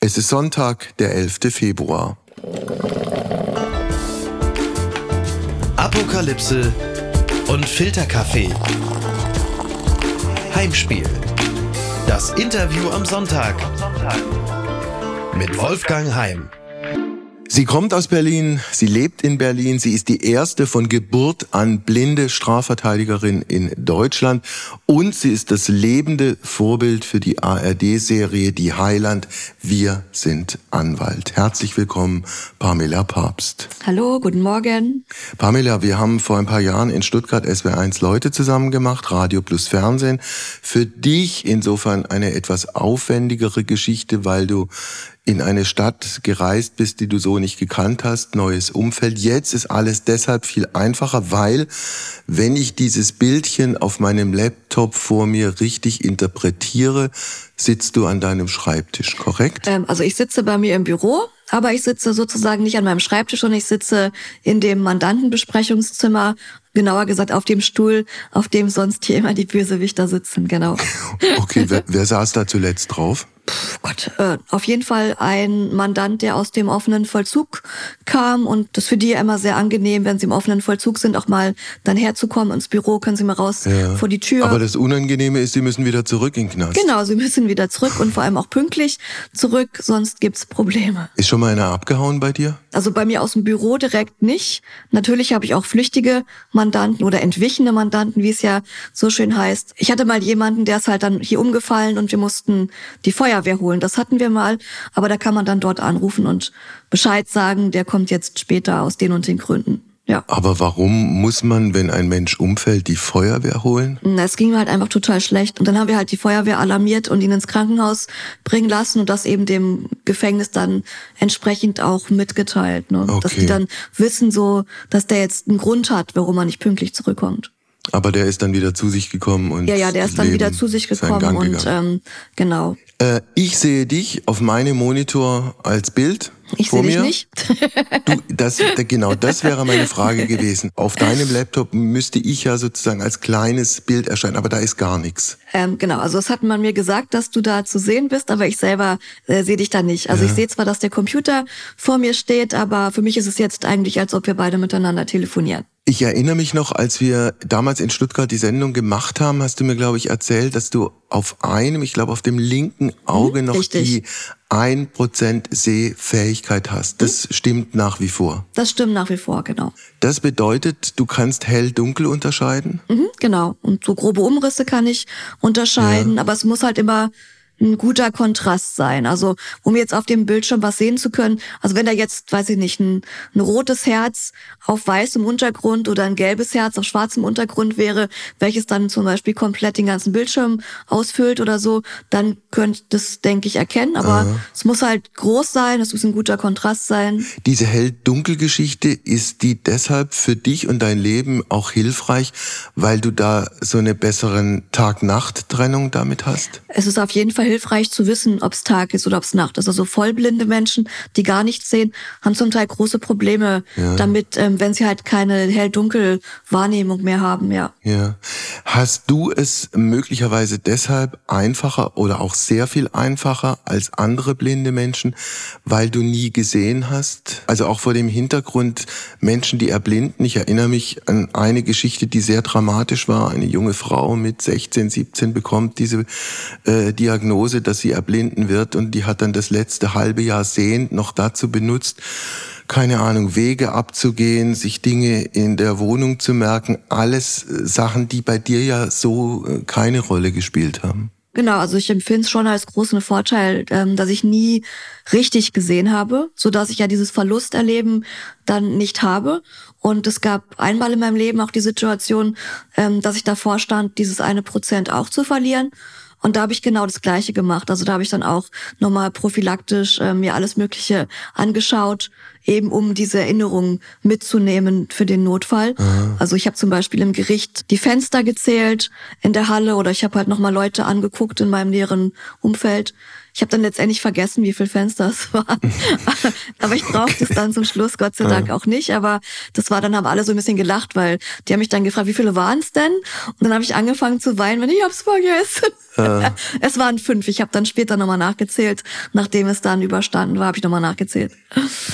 Es ist Sonntag, der 11. Februar. Apokalypse und Filterkaffee. Heimspiel. Das Interview am Sonntag. Mit Wolfgang Heim. Sie kommt aus Berlin, sie lebt in Berlin, sie ist die erste von Geburt an blinde Strafverteidigerin in Deutschland und sie ist das lebende Vorbild für die ARD-Serie Die Heiland. Wir sind Anwalt. Herzlich willkommen, Pamela Papst. Hallo, guten Morgen. Pamela, wir haben vor ein paar Jahren in Stuttgart SW1 Leute zusammen gemacht, Radio plus Fernsehen. Für dich insofern eine etwas aufwendigere Geschichte, weil du in eine Stadt gereist bist, die du so nicht gekannt hast, neues Umfeld. Jetzt ist alles deshalb viel einfacher, weil wenn ich dieses Bildchen auf meinem Laptop vor mir richtig interpretiere, sitzt du an deinem Schreibtisch, korrekt? Ähm, also ich sitze bei mir im Büro, aber ich sitze sozusagen nicht an meinem Schreibtisch, sondern ich sitze in dem Mandantenbesprechungszimmer, genauer gesagt auf dem Stuhl, auf dem sonst hier immer die Bösewichter sitzen, genau. Okay, wer, wer saß da zuletzt drauf? Puh, Gott, äh, auf jeden Fall ein Mandant, der aus dem offenen Vollzug kam und das für die ja immer sehr angenehm, wenn sie im offenen Vollzug sind, auch mal dann herzukommen ins Büro, können sie mal raus ja. vor die Tür. Aber das Unangenehme ist, sie müssen wieder zurück in den Knast. Genau, sie müssen wieder zurück und vor allem auch pünktlich zurück, sonst gibt's Probleme. Ist schon mal einer abgehauen bei dir? Also bei mir aus dem Büro direkt nicht. Natürlich habe ich auch flüchtige Mandanten oder entwichene Mandanten, wie es ja so schön heißt. Ich hatte mal jemanden, der ist halt dann hier umgefallen und wir mussten die Feuer Feuerwehr holen. Das hatten wir mal, aber da kann man dann dort anrufen und Bescheid sagen, der kommt jetzt später aus den und den Gründen. Ja. Aber warum muss man, wenn ein Mensch umfällt, die Feuerwehr holen? Es ging mir halt einfach total schlecht. Und dann haben wir halt die Feuerwehr alarmiert und ihn ins Krankenhaus bringen lassen und das eben dem Gefängnis dann entsprechend auch mitgeteilt. Ne? Okay. Dass die dann wissen so, dass der jetzt einen Grund hat, warum er nicht pünktlich zurückkommt. Aber der ist dann wieder zu sich gekommen und. Ja, ja, der ist dann wieder zu sich gekommen und ähm, genau. Äh, ich sehe dich auf meinem Monitor als Bild. Ich sehe dich nicht. du, das, genau, das wäre meine Frage gewesen. Auf deinem Laptop müsste ich ja sozusagen als kleines Bild erscheinen, aber da ist gar nichts. Ähm, genau, also es hat man mir gesagt, dass du da zu sehen bist, aber ich selber äh, sehe dich da nicht. Also ja. ich sehe zwar, dass der Computer vor mir steht, aber für mich ist es jetzt eigentlich, als ob wir beide miteinander telefonieren. Ich erinnere mich noch, als wir damals in Stuttgart die Sendung gemacht haben, hast du mir, glaube ich, erzählt, dass du auf einem, ich glaube, auf dem linken Auge noch Richtig. die ein Prozent Sehfähigkeit hast. Das mhm. stimmt nach wie vor. Das stimmt nach wie vor, genau. Das bedeutet, du kannst hell-dunkel unterscheiden? Mhm, genau. Und so grobe Umrisse kann ich unterscheiden, ja. aber es muss halt immer ein guter Kontrast sein. Also um jetzt auf dem Bildschirm was sehen zu können, also wenn da jetzt, weiß ich nicht, ein, ein rotes Herz auf weißem Untergrund oder ein gelbes Herz auf schwarzem Untergrund wäre, welches dann zum Beispiel komplett den ganzen Bildschirm ausfüllt oder so, dann könnte das, denke ich, erkennen. Aber Aha. es muss halt groß sein, es muss ein guter Kontrast sein. Diese hell-dunkel-Geschichte, ist die deshalb für dich und dein Leben auch hilfreich, weil du da so eine besseren Tag-Nacht-Trennung damit hast? Es ist auf jeden Fall hilfreich zu wissen, ob es Tag ist oder ob es Nacht ist. Also vollblinde Menschen, die gar nichts sehen, haben zum Teil große Probleme ja. damit, ähm, wenn sie halt keine hell-dunkel-Wahrnehmung mehr haben, ja. Ja. Hast du es möglicherweise deshalb einfacher oder auch sehr viel einfacher als andere blinde Menschen, weil du nie gesehen hast? Also auch vor dem Hintergrund Menschen, die erblinden. Ich erinnere mich an eine Geschichte, die sehr dramatisch war. Eine junge Frau mit 16, 17 bekommt diese äh, Diagnose Diagnose, dass sie erblinden wird und die hat dann das letzte halbe Jahr sehend noch dazu benutzt, keine Ahnung, Wege abzugehen, sich Dinge in der Wohnung zu merken, alles äh, Sachen, die bei dir ja so äh, keine Rolle gespielt haben. Genau, also ich empfinde es schon als großen Vorteil, ähm, dass ich nie richtig gesehen habe, so dass ich ja dieses Verlusterleben dann nicht habe. Und es gab einmal in meinem Leben auch die Situation, ähm, dass ich davor stand, dieses eine Prozent auch zu verlieren. Und da habe ich genau das Gleiche gemacht. Also da habe ich dann auch nochmal prophylaktisch äh, mir alles Mögliche angeschaut, eben um diese Erinnerungen mitzunehmen für den Notfall. Aha. Also ich habe zum Beispiel im Gericht die Fenster gezählt in der Halle oder ich habe halt nochmal Leute angeguckt in meinem näheren Umfeld. Ich habe dann letztendlich vergessen, wie viele Fenster es waren. aber ich brauchte es dann zum Schluss, Gott sei Dank auch nicht. Aber das war dann, haben alle so ein bisschen gelacht, weil die haben mich dann gefragt, wie viele waren es denn? Und dann habe ich angefangen zu weinen, wenn ich hab's vergessen. Äh. Es waren fünf. Ich habe dann später nochmal nachgezählt. Nachdem es dann überstanden war, habe ich nochmal nachgezählt.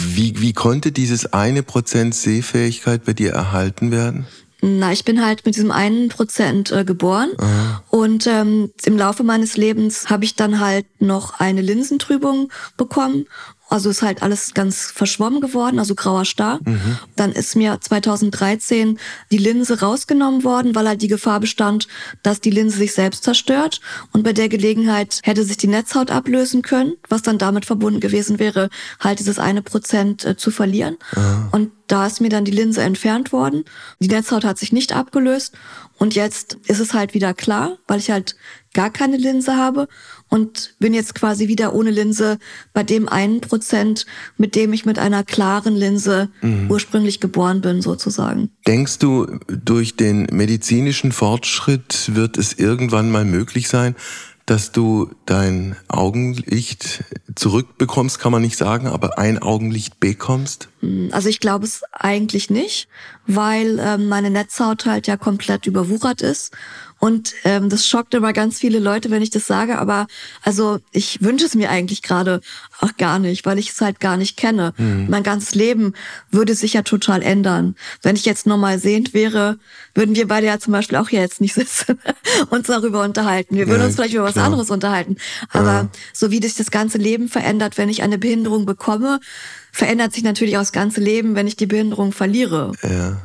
Wie, wie konnte dieses eine Prozent Sehfähigkeit bei dir erhalten werden? Na, ich bin halt mit diesem einen Prozent äh, geboren Aha. und ähm, im Laufe meines Lebens habe ich dann halt noch eine Linsentrübung bekommen also ist halt alles ganz verschwommen geworden, also grauer Star. Mhm. Dann ist mir 2013 die Linse rausgenommen worden, weil halt die Gefahr bestand, dass die Linse sich selbst zerstört. Und bei der Gelegenheit hätte sich die Netzhaut ablösen können, was dann damit verbunden gewesen wäre, halt dieses eine Prozent äh, zu verlieren. Mhm. Und da ist mir dann die Linse entfernt worden. Die Netzhaut hat sich nicht abgelöst. Und jetzt ist es halt wieder klar, weil ich halt gar keine Linse habe und bin jetzt quasi wieder ohne Linse bei dem einen Prozent, mit dem ich mit einer klaren Linse mhm. ursprünglich geboren bin, sozusagen. Denkst du, durch den medizinischen Fortschritt wird es irgendwann mal möglich sein, dass du dein Augenlicht zurückbekommst, kann man nicht sagen, aber ein Augenlicht bekommst? Hm, also ich glaube es eigentlich nicht, weil ähm, meine Netzhaut halt ja komplett überwuchert ist und ähm, das schockt immer ganz viele Leute, wenn ich das sage. Aber also ich wünsche es mir eigentlich gerade auch gar nicht, weil ich es halt gar nicht kenne. Mhm. Mein ganzes Leben würde sich ja total ändern. Wenn ich jetzt normal sehend wäre, würden wir beide ja zum Beispiel auch hier jetzt nicht sitzen uns darüber unterhalten. Wir würden ja, uns vielleicht über was klar. anderes unterhalten. Aber ja. so wie sich das ganze Leben verändert, wenn ich eine Behinderung bekomme, verändert sich natürlich auch das ganze Leben, wenn ich die Behinderung verliere. Ja.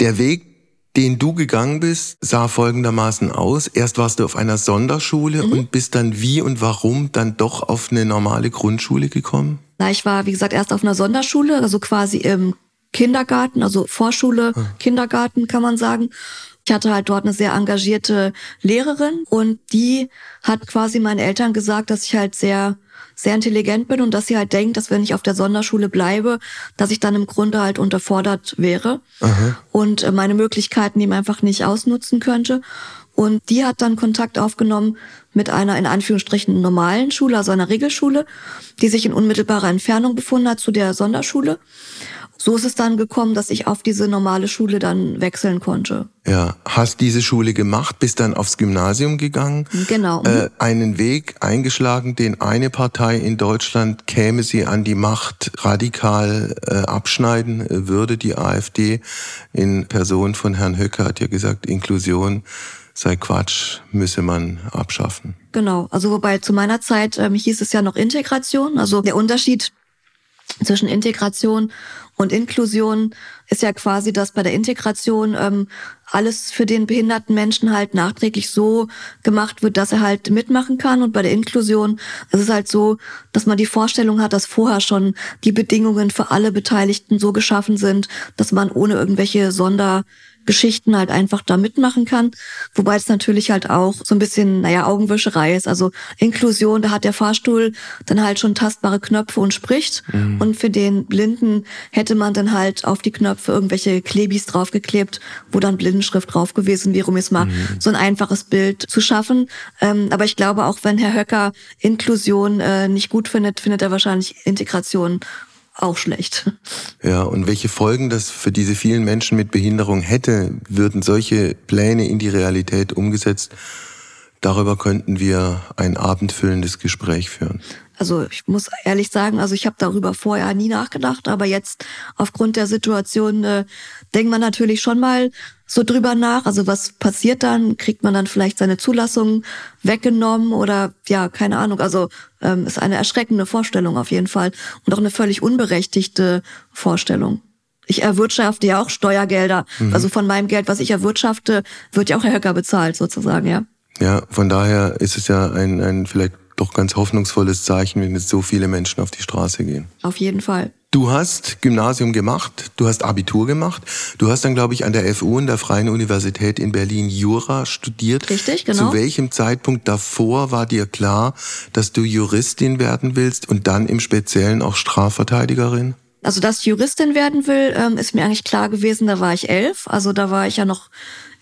Der Weg den du gegangen bist, sah folgendermaßen aus. Erst warst du auf einer Sonderschule mhm. und bist dann wie und warum dann doch auf eine normale Grundschule gekommen? Na, ich war, wie gesagt, erst auf einer Sonderschule, also quasi im Kindergarten, also Vorschule, ah. Kindergarten kann man sagen. Ich hatte halt dort eine sehr engagierte Lehrerin und die hat quasi meinen Eltern gesagt, dass ich halt sehr sehr intelligent bin und dass sie halt denkt, dass wenn ich auf der Sonderschule bleibe, dass ich dann im Grunde halt unterfordert wäre Aha. und äh, meine Möglichkeiten ihm einfach nicht ausnutzen könnte. Und die hat dann Kontakt aufgenommen mit einer in Anführungsstrichen normalen Schule, also einer Regelschule, die sich in unmittelbarer Entfernung befunden hat zu der Sonderschule so ist es dann gekommen, dass ich auf diese normale Schule dann wechseln konnte. Ja, hast diese Schule gemacht, bist dann aufs Gymnasium gegangen. Genau. Äh, einen Weg eingeschlagen, den eine Partei in Deutschland käme sie an die Macht radikal äh, abschneiden äh, würde. Die AfD in Person von Herrn Höcke hat ja gesagt, Inklusion sei Quatsch, müsse man abschaffen. Genau, also wobei zu meiner Zeit ähm, hieß es ja noch Integration. Also der Unterschied zwischen Integration und Inklusion ist ja quasi, dass bei der Integration ähm, alles für den behinderten Menschen halt nachträglich so gemacht wird, dass er halt mitmachen kann. Und bei der Inklusion ist es halt so, dass man die Vorstellung hat, dass vorher schon die Bedingungen für alle Beteiligten so geschaffen sind, dass man ohne irgendwelche Sonder Geschichten halt einfach da mitmachen kann. Wobei es natürlich halt auch so ein bisschen, naja, Augenwischerei ist. Also Inklusion, da hat der Fahrstuhl dann halt schon tastbare Knöpfe und spricht. Mhm. Und für den Blinden hätte man dann halt auf die Knöpfe irgendwelche Klebis draufgeklebt, wo dann Blindenschrift drauf gewesen wäre, um jetzt mal mhm. so ein einfaches Bild zu schaffen. Ähm, aber ich glaube, auch wenn Herr Höcker Inklusion äh, nicht gut findet, findet er wahrscheinlich Integration auch schlecht. Ja, und welche Folgen das für diese vielen Menschen mit Behinderung hätte, würden solche Pläne in die Realität umgesetzt, darüber könnten wir ein abendfüllendes Gespräch führen. Also ich muss ehrlich sagen, also ich habe darüber vorher nie nachgedacht, aber jetzt aufgrund der Situation äh, denkt man natürlich schon mal so drüber nach. Also was passiert dann? Kriegt man dann vielleicht seine Zulassung weggenommen oder ja, keine Ahnung. Also ähm, ist eine erschreckende Vorstellung auf jeden Fall und auch eine völlig unberechtigte Vorstellung. Ich erwirtschafte ja auch Steuergelder. Mhm. Also von meinem Geld, was ich erwirtschafte, wird ja auch Herr Höcker bezahlt sozusagen, ja. Ja, von daher ist es ja ein, ein vielleicht doch ganz hoffnungsvolles Zeichen, wenn jetzt so viele Menschen auf die Straße gehen. Auf jeden Fall. Du hast Gymnasium gemacht, du hast Abitur gemacht, du hast dann, glaube ich, an der FU in der Freien Universität in Berlin Jura studiert. Richtig, genau. Zu welchem Zeitpunkt davor war dir klar, dass du Juristin werden willst und dann im Speziellen auch Strafverteidigerin? Also, dass ich Juristin werden will, ähm, ist mir eigentlich klar gewesen, da war ich elf. Also da war ich ja noch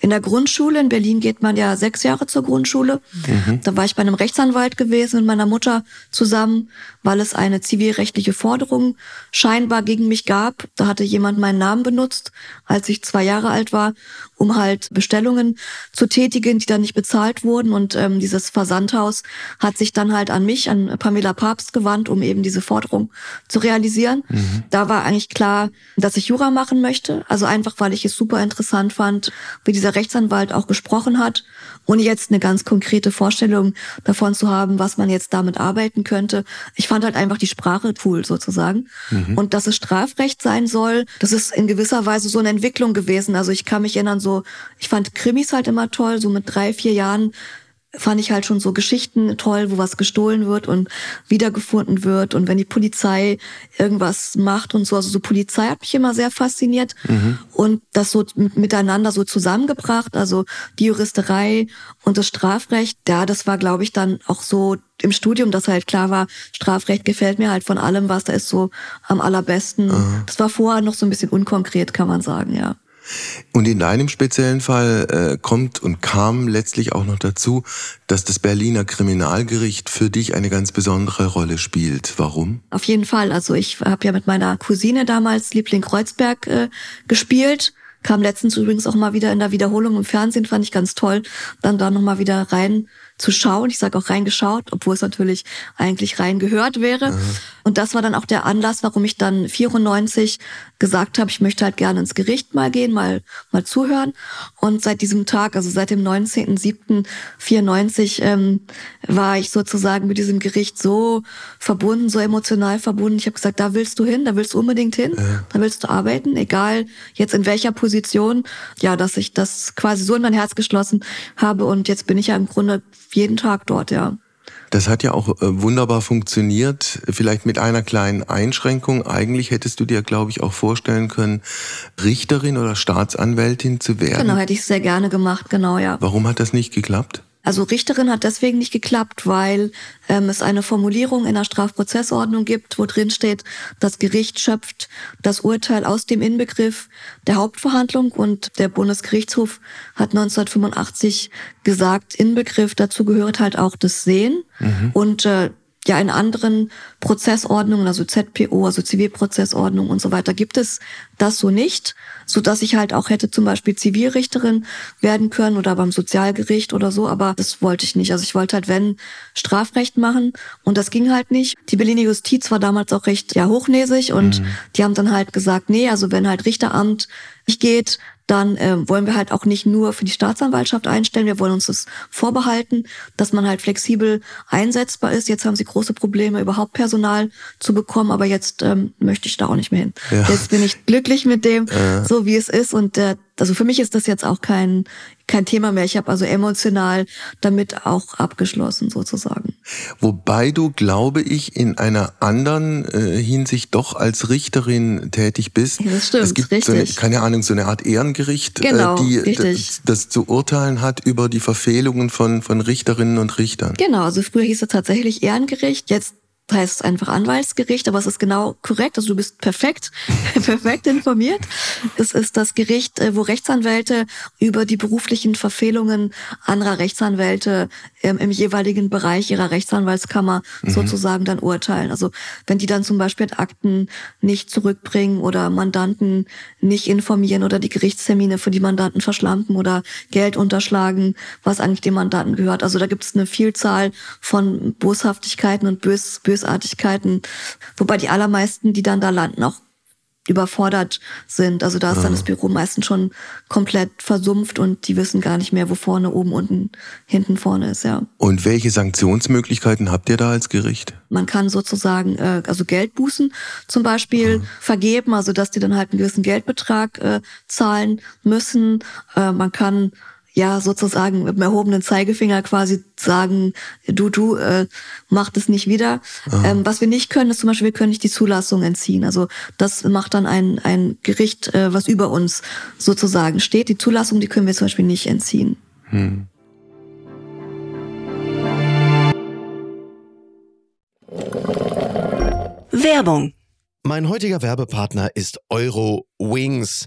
in der Grundschule. In Berlin geht man ja sechs Jahre zur Grundschule. Mhm. Da war ich bei einem Rechtsanwalt gewesen mit meiner Mutter zusammen, weil es eine zivilrechtliche Forderung scheinbar gegen mich gab. Da hatte jemand meinen Namen benutzt, als ich zwei Jahre alt war, um halt Bestellungen zu tätigen, die dann nicht bezahlt wurden. Und ähm, dieses Versandhaus hat sich dann halt an mich, an Pamela Papst gewandt, um eben diese Forderung zu realisieren. Mhm. Da war eigentlich klar, dass ich Jura machen möchte. Also einfach, weil ich es super interessant fand, wie dieser Rechtsanwalt auch gesprochen hat, ohne jetzt eine ganz konkrete Vorstellung davon zu haben, was man jetzt damit arbeiten könnte. Ich fand halt einfach die Sprache cool sozusagen. Mhm. Und dass es Strafrecht sein soll, das ist in gewisser Weise so eine Entwicklung gewesen. Also ich kann mich erinnern, so, ich fand Krimis halt immer toll, so mit drei, vier Jahren fand ich halt schon so Geschichten toll, wo was gestohlen wird und wiedergefunden wird und wenn die Polizei irgendwas macht und so. Also so Polizei hat mich immer sehr fasziniert mhm. und das so miteinander so zusammengebracht. Also die Juristerei und das Strafrecht, ja, das war, glaube ich, dann auch so im Studium, dass halt klar war, Strafrecht gefällt mir halt von allem, was da ist, so am allerbesten. Mhm. Das war vorher noch so ein bisschen unkonkret, kann man sagen, ja. Und in deinem speziellen Fall äh, kommt und kam letztlich auch noch dazu, dass das Berliner Kriminalgericht für dich eine ganz besondere Rolle spielt. Warum? Auf jeden Fall. Also ich habe ja mit meiner Cousine damals Liebling Kreuzberg äh, gespielt. Kam letztens übrigens auch mal wieder in der Wiederholung im Fernsehen, fand ich ganz toll, dann da nochmal wieder rein zu schauen. Ich sage auch reingeschaut, obwohl es natürlich eigentlich reingehört wäre. Mhm. Und das war dann auch der Anlass, warum ich dann 94 gesagt habe, ich möchte halt gerne ins Gericht mal gehen, mal, mal zuhören. Und seit diesem Tag, also seit dem 19.07.94, ähm, war ich sozusagen mit diesem Gericht so verbunden, so emotional verbunden. Ich habe gesagt, da willst du hin, da willst du unbedingt hin, ja. da willst du arbeiten, egal jetzt in welcher Position. Ja, dass ich das quasi so in mein Herz geschlossen habe. Und jetzt bin ich ja im Grunde jeden Tag dort, ja. Das hat ja auch äh, wunderbar funktioniert, vielleicht mit einer kleinen Einschränkung. Eigentlich hättest du dir, glaube ich, auch vorstellen können, Richterin oder Staatsanwältin zu werden. Genau, hätte ich sehr gerne gemacht, genau, ja. Warum hat das nicht geklappt? Also Richterin hat deswegen nicht geklappt, weil ähm, es eine Formulierung in der Strafprozessordnung gibt, wo drin steht, das Gericht schöpft das Urteil aus dem Inbegriff der Hauptverhandlung und der Bundesgerichtshof hat 1985 gesagt, Inbegriff dazu gehört halt auch das Sehen mhm. und äh, ja, in anderen Prozessordnungen, also ZPO, also Zivilprozessordnung und so weiter, gibt es das so nicht, so dass ich halt auch hätte zum Beispiel Zivilrichterin werden können oder beim Sozialgericht oder so, aber das wollte ich nicht. Also ich wollte halt, wenn, Strafrecht machen und das ging halt nicht. Die Berliner Justiz war damals auch recht, ja, hochnäsig und mhm. die haben dann halt gesagt, nee, also wenn halt Richteramt nicht geht, dann äh, wollen wir halt auch nicht nur für die Staatsanwaltschaft einstellen, wir wollen uns das vorbehalten, dass man halt flexibel einsetzbar ist. Jetzt haben sie große Probleme, überhaupt Personal zu bekommen, aber jetzt ähm, möchte ich da auch nicht mehr hin. Ja. Jetzt bin ich glücklich mit dem, ja. so wie es ist und äh, also für mich ist das jetzt auch kein, kein Thema mehr. Ich habe also emotional damit auch abgeschlossen sozusagen. Wobei du, glaube ich, in einer anderen äh, Hinsicht doch als Richterin tätig bist. Ja, das stimmt, es gibt richtig. So eine, keine Ahnung, so eine Art Ehrengericht, äh, genau, äh, die das, das zu urteilen hat über die Verfehlungen von, von Richterinnen und Richtern. Genau, also früher hieß es tatsächlich Ehrengericht, jetzt heißt einfach Anwaltsgericht, aber es ist genau korrekt. Also du bist perfekt, perfekt informiert. Es ist das Gericht, äh, wo Rechtsanwälte über die beruflichen Verfehlungen anderer Rechtsanwälte ähm, im jeweiligen Bereich ihrer Rechtsanwaltskammer mhm. sozusagen dann urteilen. Also wenn die dann zum Beispiel Akten nicht zurückbringen oder Mandanten nicht informieren oder die Gerichtstermine für die Mandanten verschlampen oder Geld unterschlagen, was eigentlich dem Mandanten gehört. Also da gibt es eine Vielzahl von Boshaftigkeiten und Bös, Bös Bösartigkeiten, wobei die allermeisten, die dann da landen, auch überfordert sind. Also da ist dann das Büro meistens schon komplett versumpft und die wissen gar nicht mehr, wo vorne, oben, unten, hinten, vorne ist, ja. Und welche Sanktionsmöglichkeiten habt ihr da als Gericht? Man kann sozusagen äh, also Geldbußen zum Beispiel mhm. vergeben, also dass die dann halt einen gewissen Geldbetrag äh, zahlen müssen. Äh, man kann ja sozusagen mit dem erhobenen Zeigefinger quasi sagen, du, du, äh, mach das nicht wieder. Ähm, was wir nicht können, ist zum Beispiel, wir können nicht die Zulassung entziehen. Also das macht dann ein, ein Gericht, äh, was über uns sozusagen steht. Die Zulassung, die können wir zum Beispiel nicht entziehen. Hm. Werbung. Mein heutiger Werbepartner ist Euro Wings.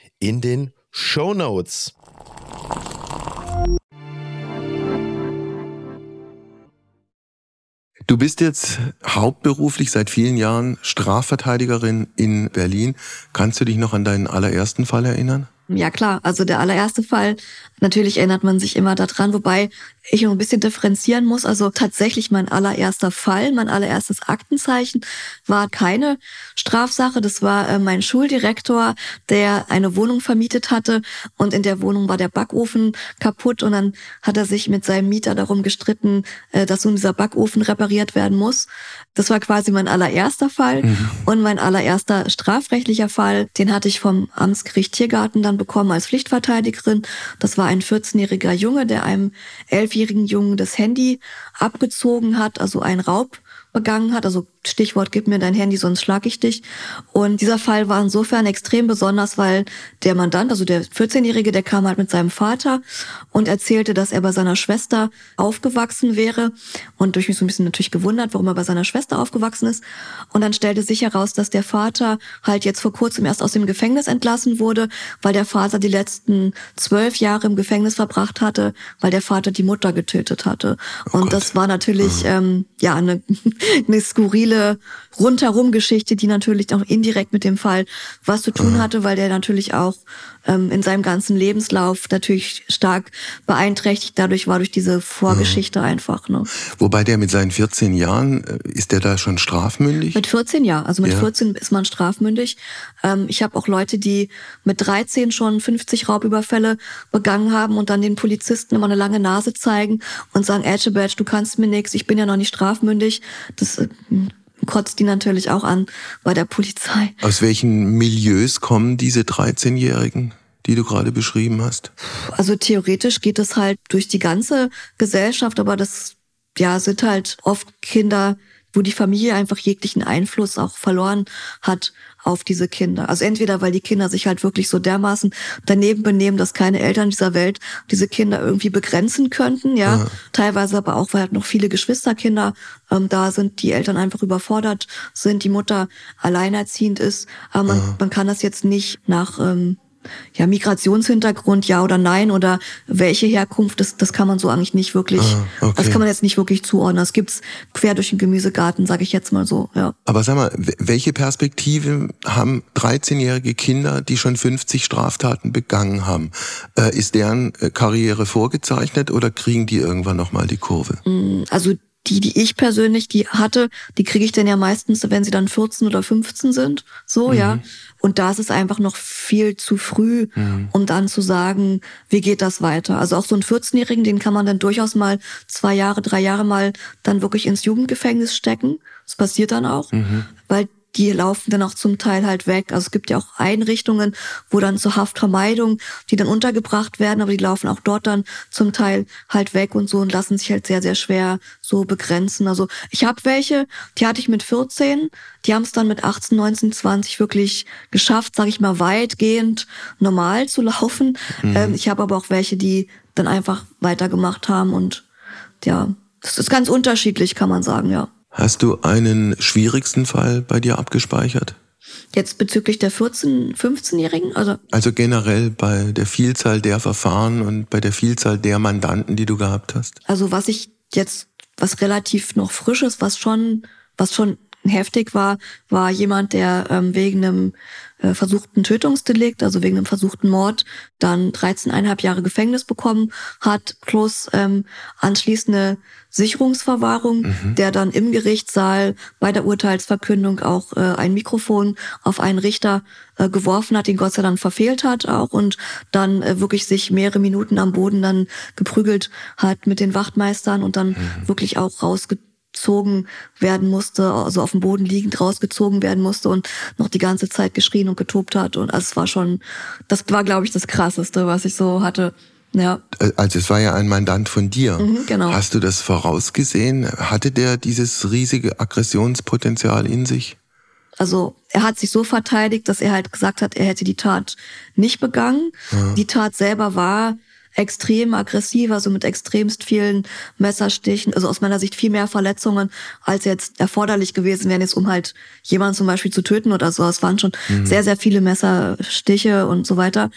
in den Show Notes. Du bist jetzt hauptberuflich seit vielen Jahren Strafverteidigerin in Berlin. Kannst du dich noch an deinen allerersten Fall erinnern? Ja klar, also der allererste Fall, natürlich erinnert man sich immer daran, wobei ich noch ein bisschen differenzieren muss. Also tatsächlich mein allererster Fall, mein allererstes Aktenzeichen war keine Strafsache. Das war äh, mein Schuldirektor, der eine Wohnung vermietet hatte und in der Wohnung war der Backofen kaputt und dann hat er sich mit seinem Mieter darum gestritten, äh, dass nun dieser Backofen repariert werden muss. Das war quasi mein allererster Fall mhm. und mein allererster strafrechtlicher Fall, den hatte ich vom Amtsgericht Tiergarten dann bekommen als Pflichtverteidigerin. Das war ein 14-jähriger Junge, der einem elfjährigen Jungen das Handy abgezogen hat, also ein Raub begangen hat. Also Stichwort, gib mir dein Handy, sonst schlag ich dich. Und dieser Fall war insofern extrem besonders, weil der Mandant, also der 14-Jährige, der kam halt mit seinem Vater und erzählte, dass er bei seiner Schwester aufgewachsen wäre. Und durch mich so ein bisschen natürlich gewundert, warum er bei seiner Schwester aufgewachsen ist. Und dann stellte sich heraus, dass der Vater halt jetzt vor kurzem erst aus dem Gefängnis entlassen wurde, weil der Vater die letzten zwölf Jahre im Gefängnis verbracht hatte, weil der Vater die Mutter getötet hatte. Oh und Gott. das war natürlich, mhm. ähm, ja, eine, eine skurrile viele rundherum Geschichte, die natürlich auch indirekt mit dem Fall was zu tun hatte, weil der natürlich auch ähm, in seinem ganzen Lebenslauf natürlich stark beeinträchtigt dadurch war durch diese Vorgeschichte mhm. einfach. Ne? Wobei der mit seinen 14 Jahren, äh, ist der da schon strafmündig? Mit 14 ja, also mit ja. 14 ist man strafmündig. Ähm, ich habe auch Leute, die mit 13 schon 50 Raubüberfälle begangen haben und dann den Polizisten immer eine lange Nase zeigen und sagen, Badge, du kannst mir nichts, ich bin ja noch nicht strafmündig. Das äh, kotzt die natürlich auch an bei der Polizei. Aus welchen Milieus kommen diese 13-Jährigen? die du gerade beschrieben hast? Also theoretisch geht es halt durch die ganze Gesellschaft, aber das ja sind halt oft Kinder, wo die Familie einfach jeglichen Einfluss auch verloren hat auf diese Kinder. Also entweder, weil die Kinder sich halt wirklich so dermaßen daneben benehmen, dass keine Eltern dieser Welt diese Kinder irgendwie begrenzen könnten, ja. ja. Teilweise aber auch, weil halt noch viele Geschwisterkinder ähm, da sind, die Eltern einfach überfordert sind, die Mutter alleinerziehend ist. Aber man, man kann das jetzt nicht nach ähm, ja, Migrationshintergrund, ja oder nein, oder welche Herkunft, das, das kann man so eigentlich nicht wirklich, ah, okay. das kann man jetzt nicht wirklich zuordnen. Das gibt's quer durch den Gemüsegarten, sage ich jetzt mal so, ja. Aber sag mal, welche Perspektive haben 13-jährige Kinder, die schon 50 Straftaten begangen haben? Äh, ist deren äh, Karriere vorgezeichnet oder kriegen die irgendwann nochmal die Kurve? Mm, also die, die ich persönlich, die hatte, die kriege ich dann ja meistens, wenn sie dann 14 oder 15 sind. So, mhm. ja. Und da ist es einfach noch viel zu früh, mhm. um dann zu sagen, wie geht das weiter. Also auch so einen 14-Jährigen, den kann man dann durchaus mal zwei Jahre, drei Jahre mal dann wirklich ins Jugendgefängnis stecken. Das passiert dann auch, mhm. weil die laufen dann auch zum Teil halt weg. Also es gibt ja auch Einrichtungen, wo dann zur Haftvermeidung, die dann untergebracht werden, aber die laufen auch dort dann zum Teil halt weg und so und lassen sich halt sehr, sehr schwer so begrenzen. Also ich habe welche, die hatte ich mit 14, die haben es dann mit 18, 19, 20 wirklich geschafft, sage ich mal, weitgehend normal zu laufen. Mhm. Ähm, ich habe aber auch welche, die dann einfach weitergemacht haben und ja, das ist ganz unterschiedlich, kann man sagen, ja. Hast du einen schwierigsten Fall bei dir abgespeichert? Jetzt bezüglich der 14-, 15-Jährigen? Also, also generell bei der Vielzahl der Verfahren und bei der Vielzahl der Mandanten, die du gehabt hast? Also was ich jetzt, was relativ noch frisch ist, was schon, was schon heftig war, war jemand, der ähm, wegen einem äh, versuchten Tötungsdelikt, also wegen einem versuchten Mord, dann 13,5 Jahre Gefängnis bekommen hat, plus ähm, anschließende Sicherungsverwahrung, mhm. der dann im Gerichtssaal bei der Urteilsverkündung auch äh, ein Mikrofon auf einen Richter äh, geworfen hat, den Gott sei Dank verfehlt hat auch und dann äh, wirklich sich mehrere Minuten am Boden dann geprügelt hat mit den Wachtmeistern und dann mhm. wirklich auch rausgezogen rausgezogen werden musste, also auf dem Boden liegend rausgezogen werden musste und noch die ganze Zeit geschrien und getobt hat. Und also es war schon, das war, glaube ich, das Krasseste, was ich so hatte. Ja. Also es war ja ein Mandant von dir. Mhm, genau. Hast du das vorausgesehen? Hatte der dieses riesige Aggressionspotenzial in sich? Also er hat sich so verteidigt, dass er halt gesagt hat, er hätte die Tat nicht begangen. Ja. Die Tat selber war extrem aggressiv, also mit extremst vielen Messerstichen, also aus meiner Sicht viel mehr Verletzungen, als jetzt erforderlich gewesen wären, jetzt um halt jemanden zum Beispiel zu töten oder so. Es waren schon mhm. sehr, sehr viele Messerstiche und so weiter.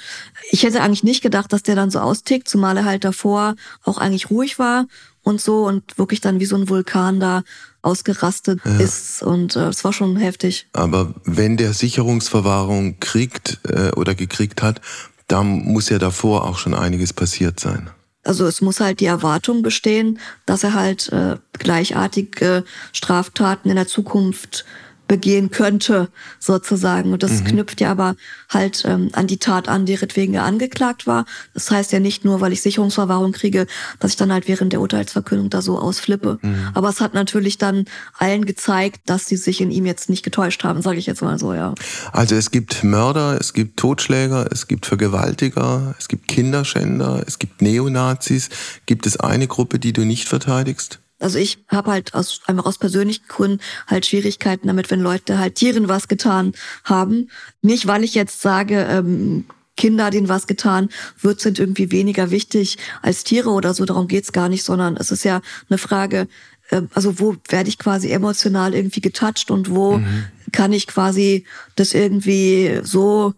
Ich hätte eigentlich nicht gedacht, dass der dann so austickt, zumal er halt davor auch eigentlich ruhig war und so und wirklich dann wie so ein Vulkan da ausgerastet ja. ist und äh, es war schon heftig. Aber wenn der Sicherungsverwahrung kriegt äh, oder gekriegt hat, da muss ja davor auch schon einiges passiert sein. Also es muss halt die Erwartung bestehen, dass er halt äh, gleichartige Straftaten in der Zukunft begehen könnte, sozusagen. Und das mhm. knüpft ja aber halt ähm, an die Tat an, deretwegen er angeklagt war. Das heißt ja nicht nur, weil ich Sicherungsverwahrung kriege, dass ich dann halt während der Urteilsverkündung da so ausflippe. Mhm. Aber es hat natürlich dann allen gezeigt, dass sie sich in ihm jetzt nicht getäuscht haben, sage ich jetzt mal so, ja. Also es gibt Mörder, es gibt Totschläger, es gibt Vergewaltiger, es gibt Kinderschänder, es gibt Neonazis. Gibt es eine Gruppe, die du nicht verteidigst? Also ich habe halt aus, einfach aus persönlichen Gründen halt Schwierigkeiten damit, wenn Leute halt Tieren was getan haben. Nicht, weil ich jetzt sage, ähm, Kinder, denen was getan wird, sind irgendwie weniger wichtig als Tiere oder so. Darum geht's gar nicht, sondern es ist ja eine Frage, äh, also wo werde ich quasi emotional irgendwie getoucht und wo mhm. kann ich quasi das irgendwie so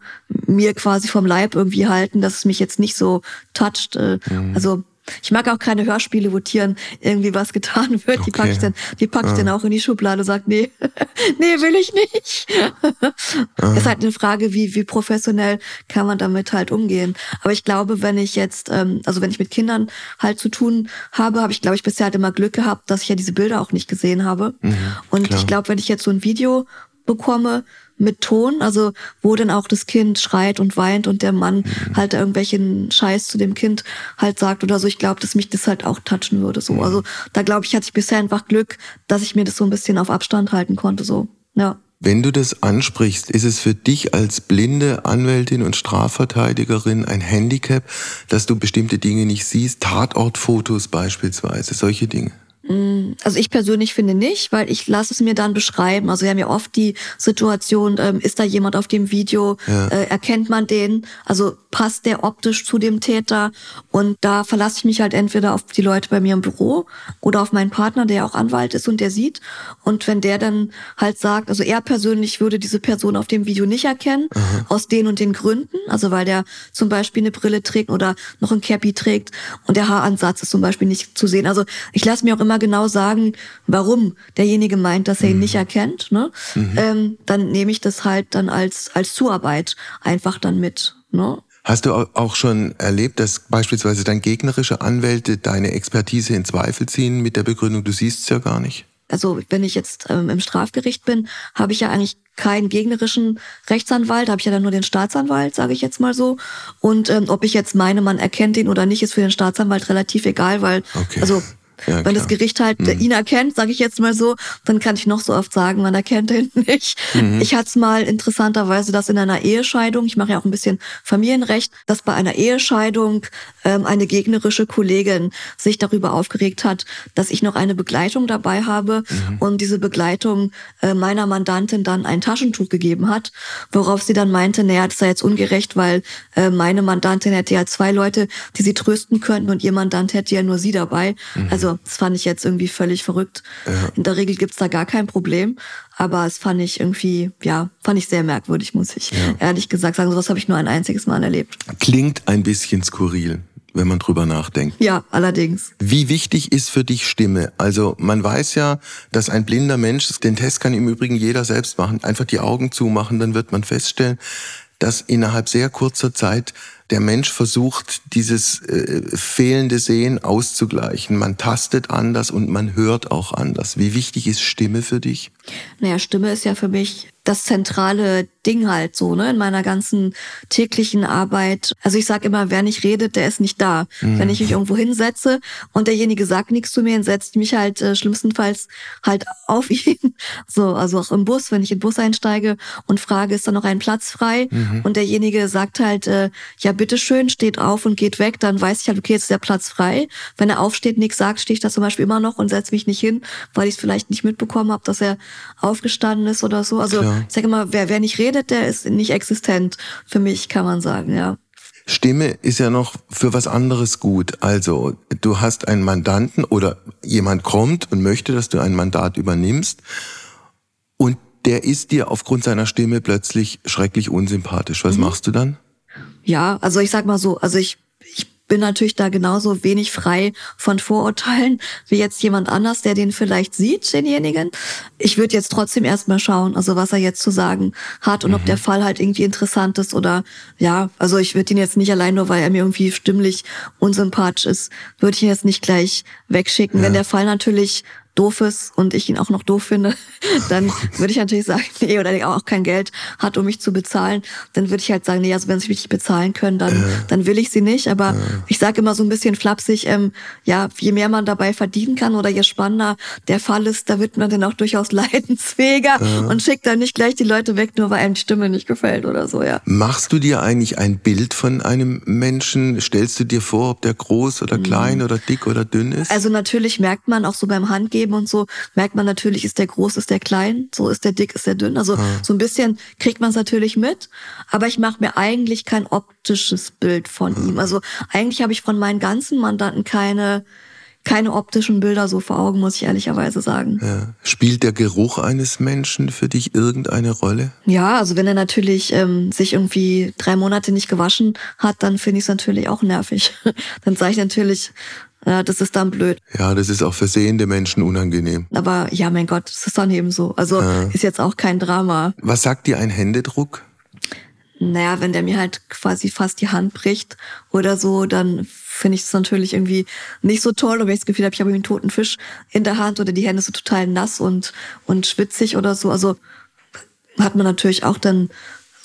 mir quasi vom Leib irgendwie halten, dass es mich jetzt nicht so toucht. Äh, mhm. Also ich mag auch keine Hörspiele, wo Tieren irgendwie was getan wird. Okay. Die packe ich dann, die packe ich ah. dann auch in die Schublade und sag, nee, nee, will ich nicht. ah. Ist halt eine Frage, wie, wie professionell kann man damit halt umgehen. Aber ich glaube, wenn ich jetzt, ähm, also wenn ich mit Kindern halt zu tun habe, habe ich, glaube ich, bisher halt immer Glück gehabt, dass ich ja diese Bilder auch nicht gesehen habe. Mhm, und klar. ich glaube, wenn ich jetzt so ein Video bekomme, mit Ton, also wo dann auch das Kind schreit und weint und der Mann mhm. halt irgendwelchen Scheiß zu dem Kind halt sagt oder so. Ich glaube, dass mich das halt auch touchen würde. So, mhm. also da glaube ich, hatte ich bisher einfach Glück, dass ich mir das so ein bisschen auf Abstand halten konnte. So, ja. Wenn du das ansprichst, ist es für dich als blinde Anwältin und Strafverteidigerin ein Handicap, dass du bestimmte Dinge nicht siehst, Tatortfotos beispielsweise, solche Dinge? Also ich persönlich finde nicht, weil ich lasse es mir dann beschreiben. Also wir haben ja oft die Situation, ähm, ist da jemand auf dem Video, ja. äh, erkennt man den, also passt der optisch zu dem Täter und da verlasse ich mich halt entweder auf die Leute bei mir im Büro oder auf meinen Partner, der auch Anwalt ist und der sieht und wenn der dann halt sagt, also er persönlich würde diese Person auf dem Video nicht erkennen, mhm. aus den und den Gründen, also weil der zum Beispiel eine Brille trägt oder noch ein Cappy trägt und der Haaransatz ist zum Beispiel nicht zu sehen. Also ich lasse mir auch immer immer genau sagen, warum derjenige meint, dass er ihn mhm. nicht erkennt, ne? Mhm. Ähm, dann nehme ich das halt dann als, als Zuarbeit einfach dann mit. Ne? Hast du auch schon erlebt, dass beispielsweise dann gegnerische Anwälte deine Expertise in Zweifel ziehen mit der Begründung, du siehst es ja gar nicht? Also wenn ich jetzt ähm, im Strafgericht bin, habe ich ja eigentlich keinen gegnerischen Rechtsanwalt, habe ich ja dann nur den Staatsanwalt, sage ich jetzt mal so. Und ähm, ob ich jetzt meine, man erkennt ihn oder nicht, ist für den Staatsanwalt relativ egal, weil okay. also ja, Wenn das Gericht halt mhm. ihn erkennt, sage ich jetzt mal so, dann kann ich noch so oft sagen, man erkennt ihn nicht. Mhm. Ich hatte es mal interessanterweise, dass in einer Ehescheidung, ich mache ja auch ein bisschen Familienrecht, dass bei einer Ehescheidung ähm, eine gegnerische Kollegin sich darüber aufgeregt hat, dass ich noch eine Begleitung dabei habe mhm. und diese Begleitung äh, meiner Mandantin dann ein Taschentuch gegeben hat, worauf sie dann meinte, naja, das sei jetzt ungerecht, weil äh, meine Mandantin hätte ja zwei Leute, die sie trösten könnten und ihr Mandant hätte ja nur sie dabei. Mhm. Also also das fand ich jetzt irgendwie völlig verrückt. Ja. In der Regel gibt's da gar kein Problem. Aber es fand ich irgendwie, ja, fand ich sehr merkwürdig, muss ich ja. ehrlich gesagt sagen. Sowas habe ich nur ein einziges Mal erlebt. Klingt ein bisschen skurril wenn man drüber nachdenkt. Ja, allerdings. Wie wichtig ist für dich Stimme? Also man weiß ja, dass ein blinder Mensch, den Test kann im Übrigen jeder selbst machen, einfach die Augen zumachen, dann wird man feststellen, dass innerhalb sehr kurzer Zeit der Mensch versucht, dieses äh, fehlende Sehen auszugleichen. Man tastet anders und man hört auch anders. Wie wichtig ist Stimme für dich? Naja, Stimme ist ja für mich das zentrale Ding halt so, ne, in meiner ganzen täglichen Arbeit. Also ich sage immer, wer nicht redet, der ist nicht da. Mhm. Wenn ich mich irgendwo hinsetze und derjenige sagt nichts zu mir, dann setzt mich halt äh, schlimmstenfalls halt auf ihn. So, also auch im Bus, wenn ich in den Bus einsteige und frage, ist da noch ein Platz frei? Mhm. Und derjenige sagt halt, äh, ja, bitteschön, steht auf und geht weg, dann weiß ich halt, okay, jetzt ist der Platz frei. Wenn er aufsteht, nichts sagt, stehe ich da zum Beispiel immer noch und setze mich nicht hin, weil ich es vielleicht nicht mitbekommen habe, dass er aufgestanden ist oder so. Also Klar. ich sage immer, wer, wer nicht redet, der ist nicht existent. Für mich kann man sagen, ja. Stimme ist ja noch für was anderes gut. Also du hast einen Mandanten oder jemand kommt und möchte, dass du ein Mandat übernimmst und der ist dir aufgrund seiner Stimme plötzlich schrecklich unsympathisch. Was mhm. machst du dann? Ja, also ich sag mal so, also ich bin natürlich da genauso wenig frei von Vorurteilen wie jetzt jemand anders, der den vielleicht sieht, denjenigen. Ich würde jetzt trotzdem erstmal schauen, also was er jetzt zu sagen hat und mhm. ob der Fall halt irgendwie interessant ist oder ja, also ich würde ihn jetzt nicht allein nur, weil er mir irgendwie stimmlich unsympathisch ist, würde ich ihn jetzt nicht gleich wegschicken. Ja. Wenn der Fall natürlich doof ist und ich ihn auch noch doof finde, dann würde ich natürlich sagen, nee, oder der auch kein Geld hat, um mich zu bezahlen, dann würde ich halt sagen, nee, also wenn sie mich nicht bezahlen können, dann, dann will ich sie nicht. Aber äh. ich sage immer so ein bisschen flapsig, ähm, ja, je mehr man dabei verdienen kann oder je spannender der Fall ist, da wird man dann auch durchaus leidensfähiger äh. und schickt dann nicht gleich die Leute weg, nur weil einem die Stimme nicht gefällt oder so, ja. Machst du dir eigentlich ein Bild von einem Menschen? Stellst du dir vor, ob der groß oder klein mhm. oder dick oder dünn ist? Also natürlich merkt man auch so beim Handgeben, Leben und so, merkt man natürlich, ist der groß, ist der klein, so ist der dick, ist der dünn. Also ah. so ein bisschen kriegt man es natürlich mit, aber ich mache mir eigentlich kein optisches Bild von ah. ihm. Also eigentlich habe ich von meinen ganzen Mandanten keine keine optischen Bilder so vor Augen, muss ich ehrlicherweise sagen. Ja. Spielt der Geruch eines Menschen für dich irgendeine Rolle? Ja, also wenn er natürlich ähm, sich irgendwie drei Monate nicht gewaschen hat, dann finde ich es natürlich auch nervig. dann sage ich natürlich, ja, das ist dann blöd. Ja, das ist auch für sehende Menschen unangenehm. Aber ja, mein Gott, das ist dann eben so. Also ja. ist jetzt auch kein Drama. Was sagt dir ein Händedruck? Naja, wenn der mir halt quasi fast die Hand bricht oder so, dann finde ich es natürlich irgendwie nicht so toll. Und wenn ich das Gefühl habe, ich habe einen toten Fisch in der Hand oder die Hände so total nass und, und schwitzig oder so. Also hat man natürlich auch dann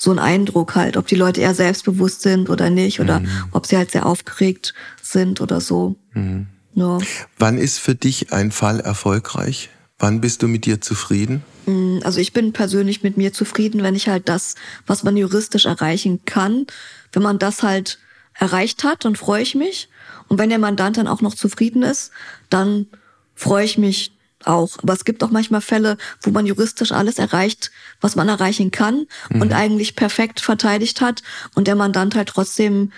so einen Eindruck halt, ob die Leute eher selbstbewusst sind oder nicht oder mhm. ob sie halt sehr aufgeregt sind oder so. Mhm. Ja. Wann ist für dich ein Fall erfolgreich? Wann bist du mit dir zufrieden? Mm, also ich bin persönlich mit mir zufrieden, wenn ich halt das, was man juristisch erreichen kann, wenn man das halt erreicht hat, dann freue ich mich. Und wenn der Mandant dann auch noch zufrieden ist, dann freue ich mich auch. Aber es gibt auch manchmal Fälle, wo man juristisch alles erreicht, was man erreichen kann mhm. und eigentlich perfekt verteidigt hat und der Mandant halt trotzdem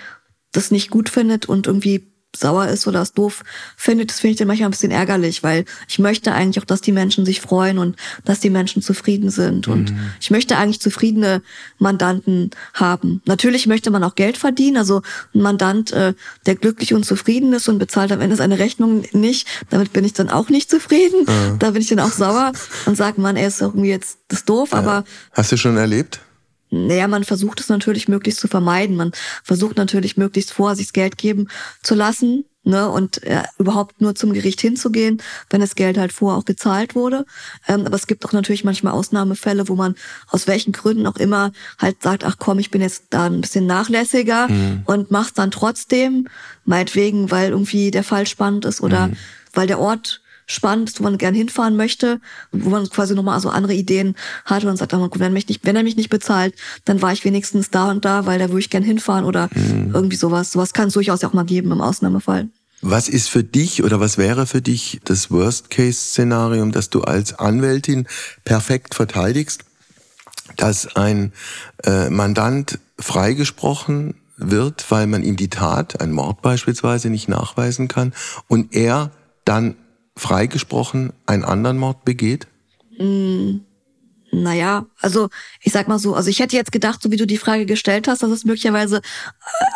das nicht gut findet und irgendwie sauer ist oder es doof findet, das finde ich dann manchmal ein bisschen ärgerlich, weil ich möchte eigentlich auch, dass die Menschen sich freuen und dass die Menschen zufrieden sind. Und mhm. ich möchte eigentlich zufriedene Mandanten haben. Natürlich möchte man auch Geld verdienen. Also ein Mandant, äh, der glücklich und zufrieden ist und bezahlt am Ende seine Rechnung nicht, damit bin ich dann auch nicht zufrieden. Mhm. Da bin ich dann auch sauer und sage, man, er ist irgendwie jetzt das doof, aber. Hast du schon erlebt? Naja, man versucht es natürlich möglichst zu vermeiden. Man versucht natürlich möglichst vor, sich das Geld geben zu lassen, ne, und äh, überhaupt nur zum Gericht hinzugehen, wenn das Geld halt vorher auch gezahlt wurde. Ähm, aber es gibt auch natürlich manchmal Ausnahmefälle, wo man aus welchen Gründen auch immer halt sagt, ach komm, ich bin jetzt da ein bisschen nachlässiger mhm. und mach's dann trotzdem, meinetwegen, weil irgendwie der Fall spannend ist oder mhm. weil der Ort spannend wo man gern hinfahren möchte, wo man quasi nochmal so andere Ideen hat und sagt, oh, wenn, mich nicht, wenn er mich nicht bezahlt, dann war ich wenigstens da und da, weil da würde ich gern hinfahren oder mhm. irgendwie sowas. Sowas kann es durchaus auch mal geben im Ausnahmefall. Was ist für dich oder was wäre für dich das Worst-Case-Szenarium, dass du als Anwältin perfekt verteidigst, dass ein äh, Mandant freigesprochen wird, weil man ihm die Tat, ein Mord beispielsweise, nicht nachweisen kann und er dann freigesprochen einen anderen Mord begeht? Mm, naja, also ich sag mal so, also ich hätte jetzt gedacht, so wie du die Frage gestellt hast, dass es möglicherweise äh,